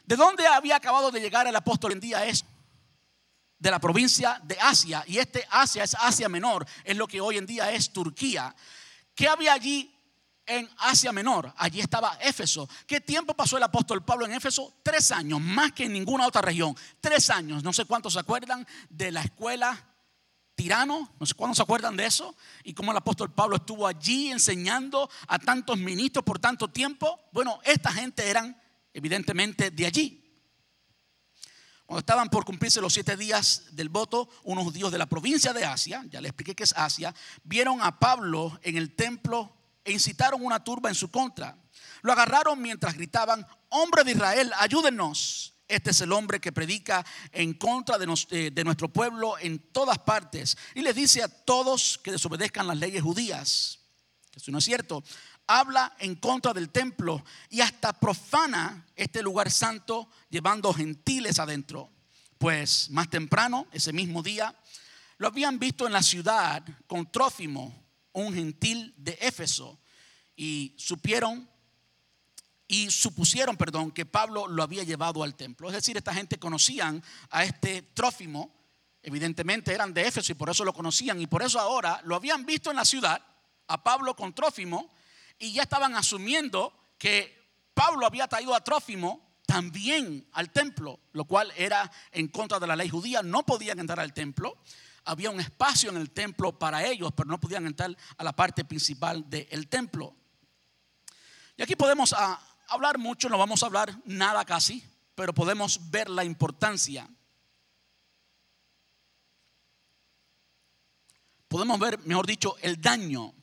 ¿de dónde había acabado de llegar el apóstol en día es? De la provincia de Asia, y este Asia es Asia Menor, es lo que hoy en día es Turquía. ¿Qué había allí en Asia Menor. Allí estaba Éfeso. ¿Qué tiempo pasó el apóstol Pablo en Éfeso? Tres años, más que en ninguna otra región. Tres años. No sé cuántos se acuerdan de la escuela tirano, no sé cuántos se acuerdan de eso, y cómo el apóstol Pablo estuvo allí enseñando a tantos ministros por tanto tiempo. Bueno, esta gente eran evidentemente de allí. Cuando estaban por cumplirse los siete días del voto, unos judíos de la provincia de Asia, ya les expliqué que es Asia, vieron a Pablo en el templo e incitaron una turba en su contra. Lo agarraron mientras gritaban, hombre de Israel, ayúdenos. Este es el hombre que predica en contra eh, de, nuestro pueblo en todas partes. Y les dice a todos que desobedezcan las leyes judías. Eso no es cierto. Habla en contra del templo y hasta profana este lugar santo llevando gentiles adentro. Pues más temprano, ese mismo día, lo habían visto en la ciudad con Trófimo, un gentil de Éfeso, y supieron y supusieron, perdón, que Pablo lo había llevado al templo. Es decir, esta gente conocían a este Trófimo, evidentemente eran de Éfeso y por eso lo conocían y por eso ahora lo habían visto en la ciudad, a Pablo con Trófimo, y ya estaban asumiendo que Pablo había traído a Trófimo también al templo, lo cual era en contra de la ley judía, no podían entrar al templo. Había un espacio en el templo para ellos, pero no podían entrar a la parte principal del templo. Y aquí podemos hablar mucho, no vamos a hablar nada casi, pero podemos ver la importancia. Podemos ver, mejor dicho, el daño,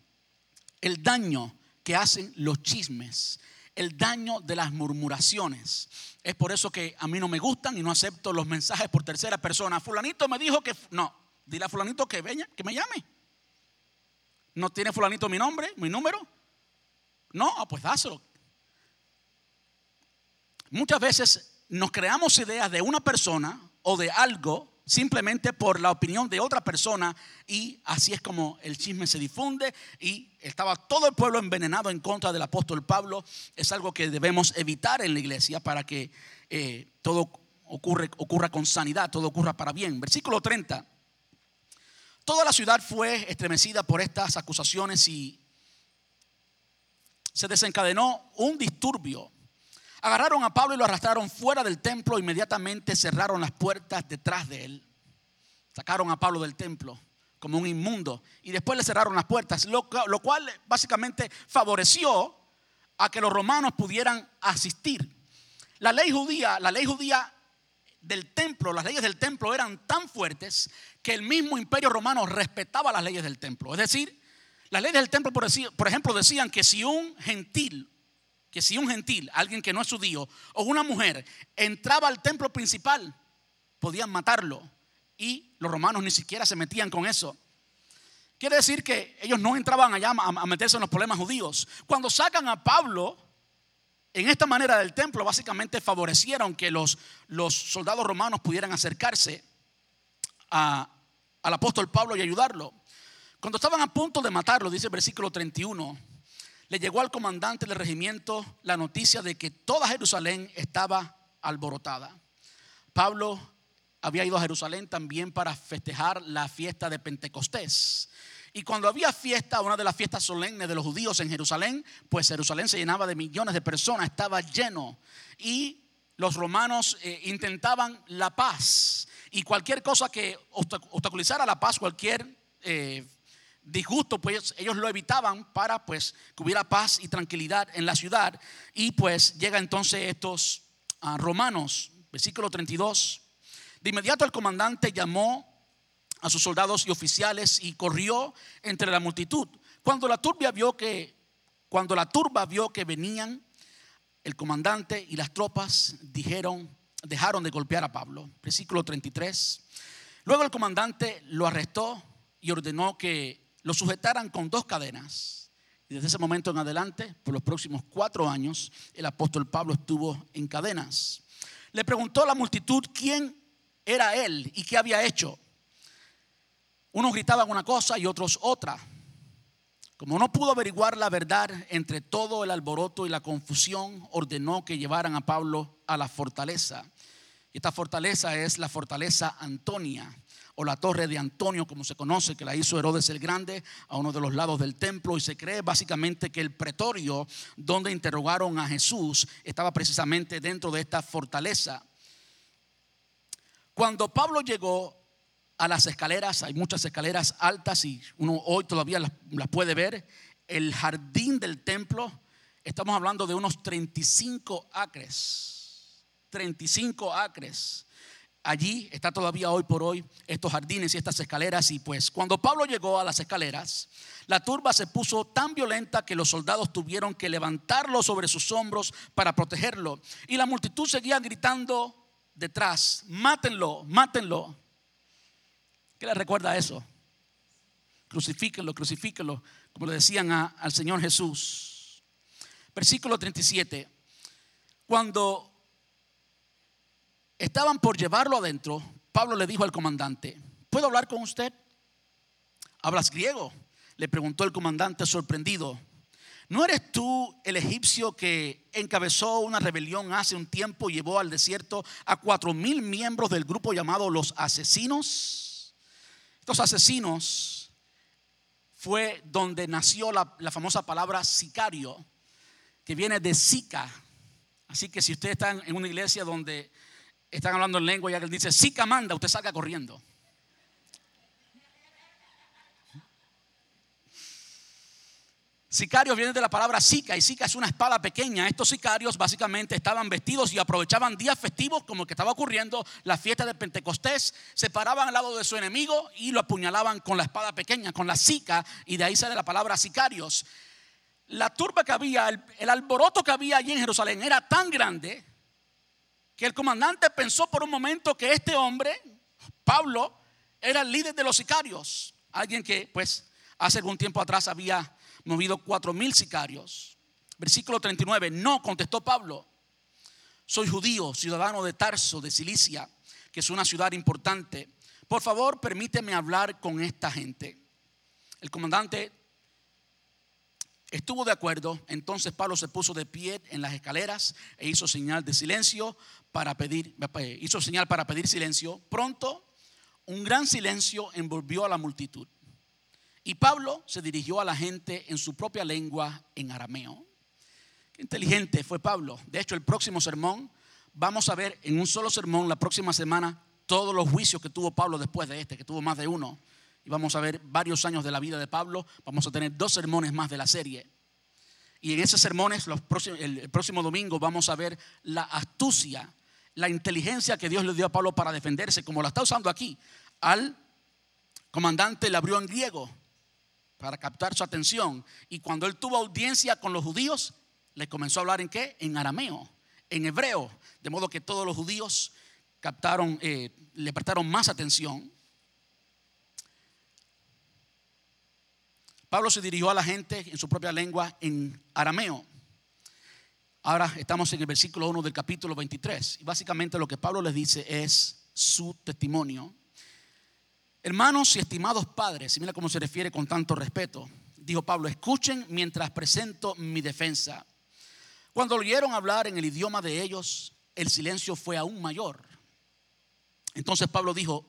el daño que hacen los chismes, el daño de las murmuraciones. Es por eso que a mí no me gustan y no acepto los mensajes por tercera persona. Fulanito me dijo que no, dile a fulanito que venga, que me llame. ¿No tiene fulanito mi nombre, mi número? No, ah, pues dáselo. Muchas veces nos creamos ideas de una persona o de algo simplemente por la opinión de otra persona y así es como el chisme se difunde y estaba todo el pueblo envenenado en contra del apóstol Pablo. Es algo que debemos evitar en la iglesia para que eh, todo ocurre, ocurra con sanidad, todo ocurra para bien. Versículo 30. Toda la ciudad fue estremecida por estas acusaciones y se desencadenó un disturbio Agarraron a Pablo y lo arrastraron fuera del templo. Inmediatamente cerraron las puertas detrás de él. Sacaron a Pablo del templo como un inmundo y después le cerraron las puertas, lo, cual básicamente favoreció a que los romanos pudieran asistir. La ley judía, la lej judía del templo, las leyes del templo eran tan fuertes que el mismo imperio romano respetaba las leyes del templo. Es decir, las leyes del templo, por ejemplo, decían que si un gentil que si un gentil, alguien que no es judío, o una mujer entraba al templo principal, podían matarlo. Y los romanos ni siquiera se metían con eso. Quiere decir que ellos no entraban allá a meterse en los problemas judíos. Cuando sacan a Pablo, en esta manera del templo, básicamente favorecieron que los, soldados romanos pudieran acercarse al apóstol Pablo y ayudarlo. Cuando estaban a punto de matarlo, dice el versículo 31, le llegó al comandante del regimiento la noticia de que toda Jerusalén estaba alborotada. Pablo había ido a Jerusalén también para festejar la fiesta de Pentecostés. Y cuando había fiesta, una de las fiestas solemnes de los judíos en Jerusalén, pues Jerusalén se llenaba de millones de personas, estaba lleno. Y los romanos eh, intentaban la paz. Y cualquier cosa que obstaculizara la paz, cualquier eh, disgusto, pues ellos lo evitaban para pues que hubiera paz y tranquilidad en la ciudad. Y pues llega entonces estos ah, romanos, versículo 32. De inmediato el comandante llamó a sus soldados y oficiales y corrió entre la multitud. Cuando la turba vio que cuando la turba vio que venían, el comandante y las tropas dijeron, dejaron de golpear a Pablo. Versículo 33. Luego el comandante lo arrestó y ordenó que lo sujetaran con dos cadenas. Y desde ese momento en adelante, por los próximos cuatro años, el apóstol Pablo estuvo en cadenas. Le preguntó a la multitud quién era él y qué había hecho. Unos gritaban una cosa y otros otra. Como no pudo averiguar la verdad entre todo el alboroto y la confusión, ordenó que llevaran a Pablo a la fortaleza. Esta fortaleza es la fortaleza Antonia o la torre de Antonio, como se conoce, que la hizo Herodes el Grande, a uno de los lados del templo, y se cree básicamente que el pretorio donde interrogaron a Jesús estaba precisamente dentro de esta fortaleza. Cuando Pablo llegó a las escaleras, hay muchas escaleras altas y uno hoy todavía las, puede ver, el jardín del templo, estamos hablando de unos 35 acres, 35 acres. Allí está todavía hoy por hoy estos jardines y estas escaleras y pues cuando Pablo llegó a las escaleras, la turba se puso tan violenta que los soldados tuvieron que levantarlo sobre sus hombros para protegerlo y la multitud seguía gritando detrás, mátenlo, mátenlo. ¿Qué le recuerda eso? Crucifíquenlo, crucifíquenlo, como le decían al Señor Jesús. Versículo 37. Cuando estaban por llevarlo adentro, Pablo le dijo al comandante, ¿puedo hablar con usted? ¿Hablas griego? Le preguntó el comandante sorprendido. ¿No eres tú el egipcio que encabezó una rebelión hace un tiempo y llevó al desierto a cuatro mil miembros del grupo llamado los asesinos? Estos asesinos fue donde nació la, famosa palabra sicario, que viene de sica. Así que si usted está en una iglesia donde están hablando en lengua y alguien dice sica manda, usted salga corriendo. Sicarios viene de la palabra sica y sica es una espada pequeña. Estos sicarios básicamente estaban vestidos y aprovechaban días festivos como que estaba ocurriendo la fiesta de Pentecostés, se paraban al lado de su enemigo y lo apuñalaban con la espada pequeña, con la sica y de ahí sale la palabra sicarios. La turba que había, el, el alboroto que había allí en Jerusalén era tan grande que el comandante pensó por un momento que este hombre, Pablo, era el líder de los sicarios, alguien que pues hace algún tiempo atrás había movido cuatro mil sicarios. Versículo 39, no, contestó Pablo, soy judío, ciudadano de Tarso, de Cilicia, que es una ciudad importante. Por favor, permíteme hablar con esta gente. El comandante estuvo de acuerdo, entonces Pablo se puso de pie en las escaleras e hizo señal de silencio para pedir, hizo señal para pedir silencio. Pronto, un gran silencio envolvió a la multitud. Y Pablo se dirigió a la gente en su propia lengua, en arameo. Qué inteligente fue Pablo. De hecho, el próximo sermón, vamos a ver en un solo sermón la próxima semana todos los juicios que tuvo Pablo después de este, que tuvo más de uno. Y vamos a ver varios años de la vida de Pablo. Vamos a tener dos sermones más de la serie. Y en esos sermones, el próximo domingo, vamos a ver la astucia, la inteligencia que Dios le dio a Pablo para defenderse, como la está usando aquí. Al comandante le abrió en griego para captar su atención. Y cuando él tuvo audiencia con los judíos, le comenzó a hablar en qué? En arameo, en hebreo. De modo que todos los judíos captaron, eh, le prestaron más atención. Pablo se dirigió a la gente en su propia lengua en arameo. Ahora estamos en el versículo 1 del capítulo 23. Y básicamente lo que Pablo les dice es su testimonio Hermanos y estimados padres, y mira cómo se refiere con tanto respeto, dijo Pablo, escuchen mientras presento mi defensa. Cuando oyeron hablar en el idioma de ellos, el silencio fue aún mayor. Entonces Pablo dijo,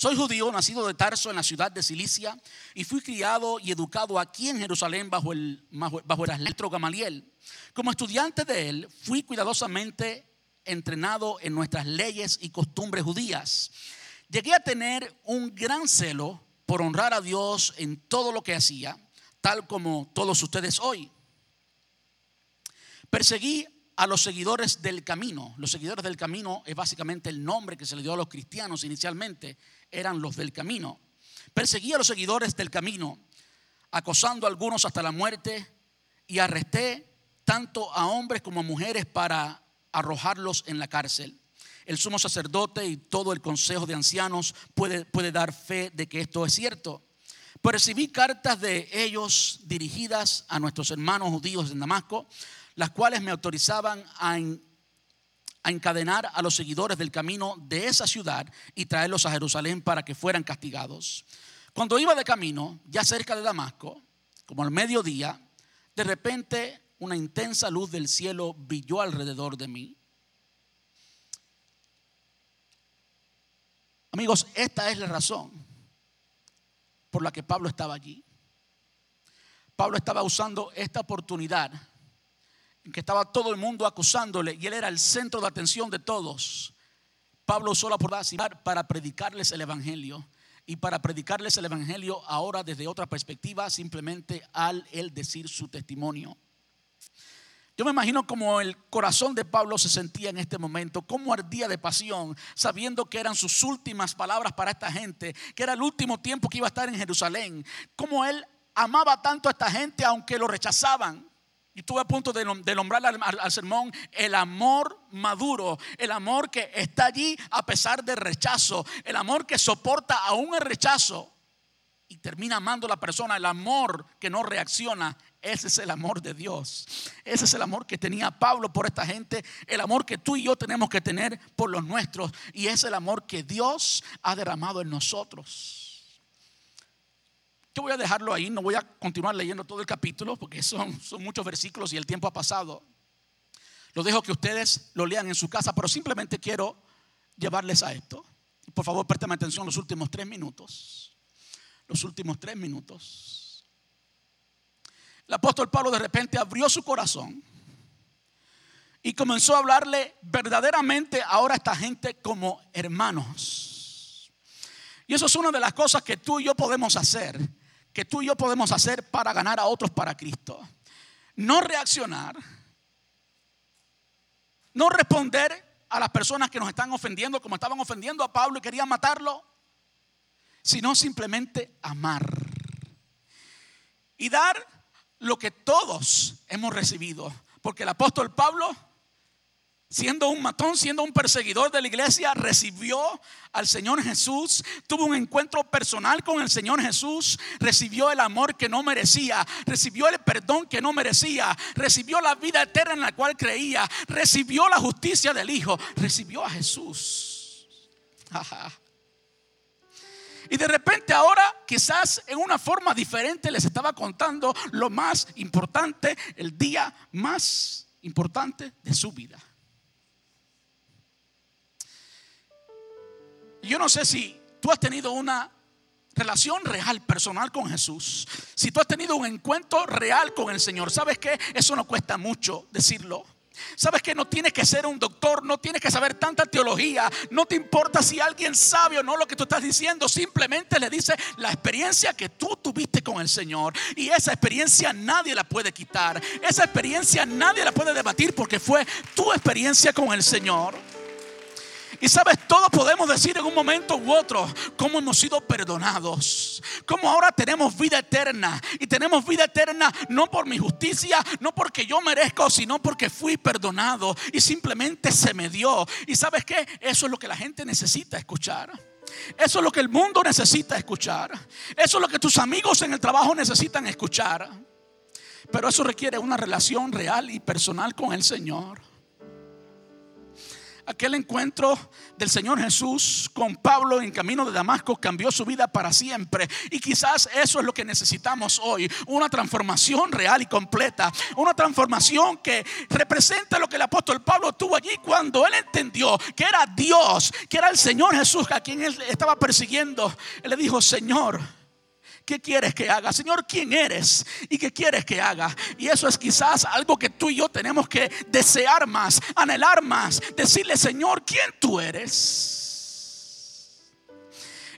soy judío, nacido de Tarso en la ciudad de Cilicia, y fui criado y educado aquí en Jerusalén bajo el, bajo el Gamaliel. Como estudiante de él, fui cuidadosamente entrenado en nuestras leyes y costumbres judías Llegué a tener un gran celo por honrar a Dios en todo lo que hacía, tal como todos ustedes hoy. Perseguí a los seguidores del camino. Los seguidores del camino es básicamente el nombre que se le dio a los cristianos inicialmente, eran los del camino. Perseguí a los seguidores del camino, acosando a algunos hasta la muerte y arresté tanto a hombres como a mujeres para arrojarlos en la cárcel el sumo sacerdote y todo el consejo de ancianos puede, puede dar fe de que esto es cierto. Recibí cartas de ellos dirigidas a nuestros hermanos judíos en Damasco, las cuales me autorizaban a, a encadenar a los seguidores del camino de esa ciudad y traerlos a Jerusalén para que fueran castigados. Cuando iba de camino, ya cerca de Damasco, como al mediodía, de repente una intensa luz del cielo brilló alrededor de mí Amigos, esta es la razón por la que Pablo estaba allí. Pablo estaba usando esta oportunidad que estaba todo el mundo acusándole y él era el centro de atención de todos. Pablo usó la para predicarles el Evangelio y para predicarles el Evangelio ahora desde otra perspectiva, simplemente al él decir su testimonio. Yo me imagino como el corazón de Pablo se sentía en este momento, cómo ardía de pasión, sabiendo que eran sus últimas palabras para esta gente, que era el último tiempo que iba a estar en Jerusalén, cómo él amaba tanto a esta gente aunque lo rechazaban. Y estuve a punto de, nombrar al, sermón el amor maduro, el amor que está allí a pesar del rechazo, el amor que soporta aún el rechazo y termina amando a la persona, el amor que no reacciona. Ese es el amor de Dios. Ese es el amor que tenía Pablo por esta gente, el amor que tú y yo tenemos que tener por los nuestros y es el amor que Dios ha derramado en nosotros. Yo voy a dejarlo ahí, no voy a continuar leyendo todo el capítulo porque son, muchos versículos y el tiempo ha pasado. Lo dejo que ustedes lo lean en su casa, pero simplemente quiero llevarles a esto. Por favor, préstame atención los últimos tres minutos. Los últimos tres minutos. El apóstol Pablo de repente abrió su corazón y comenzó a hablarle verdaderamente ahora a esta gente como hermanos. Y eso es una de las cosas que tú y yo podemos hacer que tú y yo podemos hacer para ganar a otros para Cristo. No reaccionar, no responder a las personas que nos están ofendiendo como estaban ofendiendo a Pablo y querían matarlo, sino simplemente amar y dar lo que todos hemos recibido. Porque el apóstol Pablo siendo un matón, siendo un perseguidor de la iglesia, recibió al Señor Jesús, tuvo un encuentro personal con el Señor Jesús, recibió el amor que no merecía, recibió el perdón que no merecía, recibió la vida eterna en la cual creía, recibió la justicia del Hijo, recibió a Jesús. Y de repente ahora quizás en una forma diferente les estaba contando lo más importante, el día más importante de su vida. Yo no sé si tú has tenido una relación real, personal con Jesús. Si tú has tenido un encuentro real con el Señor, ¿sabes qué? Eso no cuesta mucho decirlo. Sabes que no tienes que ser un doctor, no tienes que saber tanta teología, no te importa si alguien sabe o no lo que tú estás diciendo, simplemente le dice la experiencia que tú tuviste con el Señor y esa experiencia nadie la puede quitar, esa experiencia nadie la puede debatir porque fue tu experiencia con el Señor. Y sabes, todos podemos decir en un momento u otro cómo hemos sido perdonados. Cómo ahora tenemos vida eterna. Y tenemos vida eterna no por mi justicia, no porque yo merezco, sino porque fui perdonado. Y simplemente se me dio. Y sabes qué? Eso es lo que la gente necesita escuchar. Eso es lo que el mundo necesita escuchar. Eso es lo que tus amigos en el trabajo necesitan escuchar. Pero eso requiere una relación real y personal con el Señor aquel encuentro del Señor Jesús con Pablo en camino de Damasco cambió su vida para siempre. Y quizás eso es lo que necesitamos hoy, una transformación real y completa, una transformación que representa lo que el apóstol Pablo tuvo allí cuando él entendió que era Dios, que era el Señor Jesús a quien él estaba persiguiendo. Él le dijo, Señor, ¿Qué quieres que haga? Señor, ¿quién eres? ¿Y qué quieres que haga? Y eso es quizás algo que tú y yo tenemos que desear más, anhelar más. Decirle, Señor, ¿quién tú eres?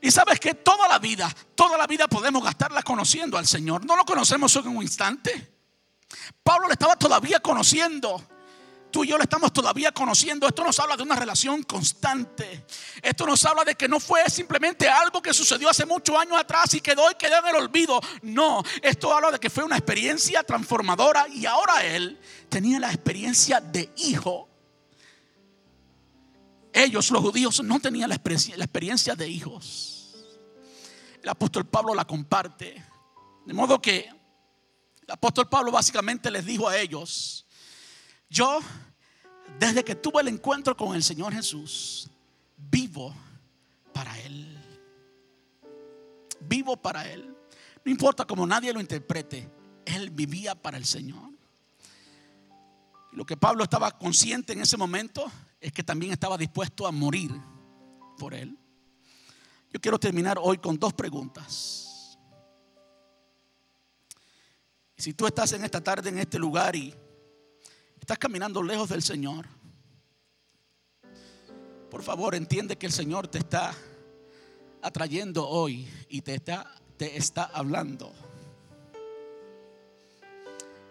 Y sabes que toda la vida, toda la vida podemos gastarla conociendo al Señor. No lo conocemos en un instante. Pablo le estaba todavía conociendo tú y yo lo estamos todavía conociendo. Esto nos habla de una relación constante. Esto nos habla de que no fue simplemente algo que sucedió hace muchos años atrás y quedó y quedó en el olvido. No, esto habla de que fue una experiencia transformadora y ahora él tenía la experiencia de hijo. Ellos, los judíos, no tenían la experiencia, la experiencia de hijos. El apóstol Pablo la comparte. De modo que el apóstol Pablo básicamente les dijo a ellos, yo, desde que tuve el encuentro con el Señor Jesús, vivo para Él. Vivo para Él. No importa cómo nadie lo interprete, Él vivía para el Señor. Lo que Pablo estaba consciente en ese momento es que también estaba dispuesto a morir por Él. Yo quiero terminar hoy con dos preguntas. Si tú estás en esta tarde en este lugar y estás caminando lejos del Señor, por favor entiende que el Señor te está atrayendo hoy y te está, te está hablando.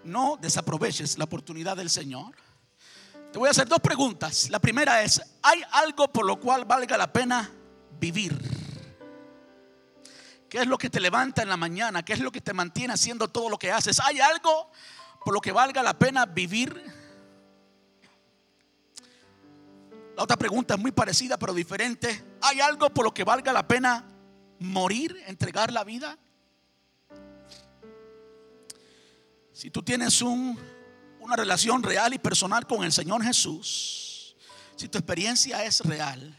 No desaproveches la oportunidad del Señor. Te voy a hacer dos preguntas. La primera es, ¿hay algo por lo cual valga la pena vivir? ¿Qué es lo que te levanta en la mañana? ¿Qué es lo que te mantiene haciendo todo lo que haces? ¿Hay algo por lo que valga la pena vivir? Otra pregunta es muy parecida pero diferente. ¿Hay algo por lo que valga la pena morir, entregar la vida? Si tú tienes un, una relación real y personal con el Señor Jesús, si tu experiencia es real,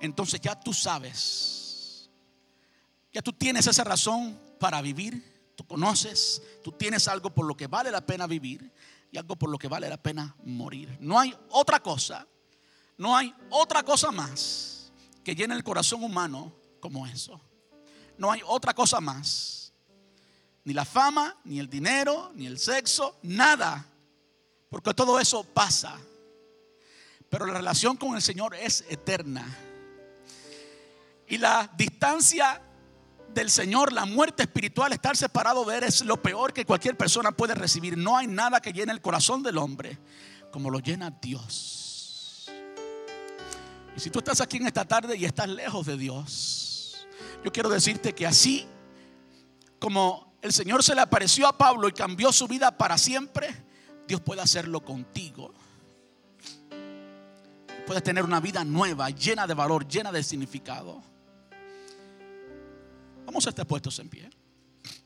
entonces ya tú sabes, ya tú tienes esa razón para vivir, tú conoces, tú tienes algo por lo que vale la pena vivir y algo por lo que vale la pena morir. No hay otra cosa, no hay otra cosa más que llene el corazón humano como eso. No hay otra cosa más ni la fama, ni el dinero, ni el sexo, nada. Porque todo eso pasa. Pero la relación con el Señor es eterna. Y la distancia del Señor, la muerte espiritual, estar separado de Él es lo peor que cualquier persona puede recibir. No hay nada que llene el corazón del hombre como lo llena Dios. Y si tú estás aquí en esta tarde y estás lejos de Dios, yo quiero decirte que así como el Señor se le apareció a Pablo y cambió su vida para siempre, Dios puede hacerlo contigo. Puedes tener una vida nueva, llena de valor, llena de significado. Vamos a estar puestos en pie.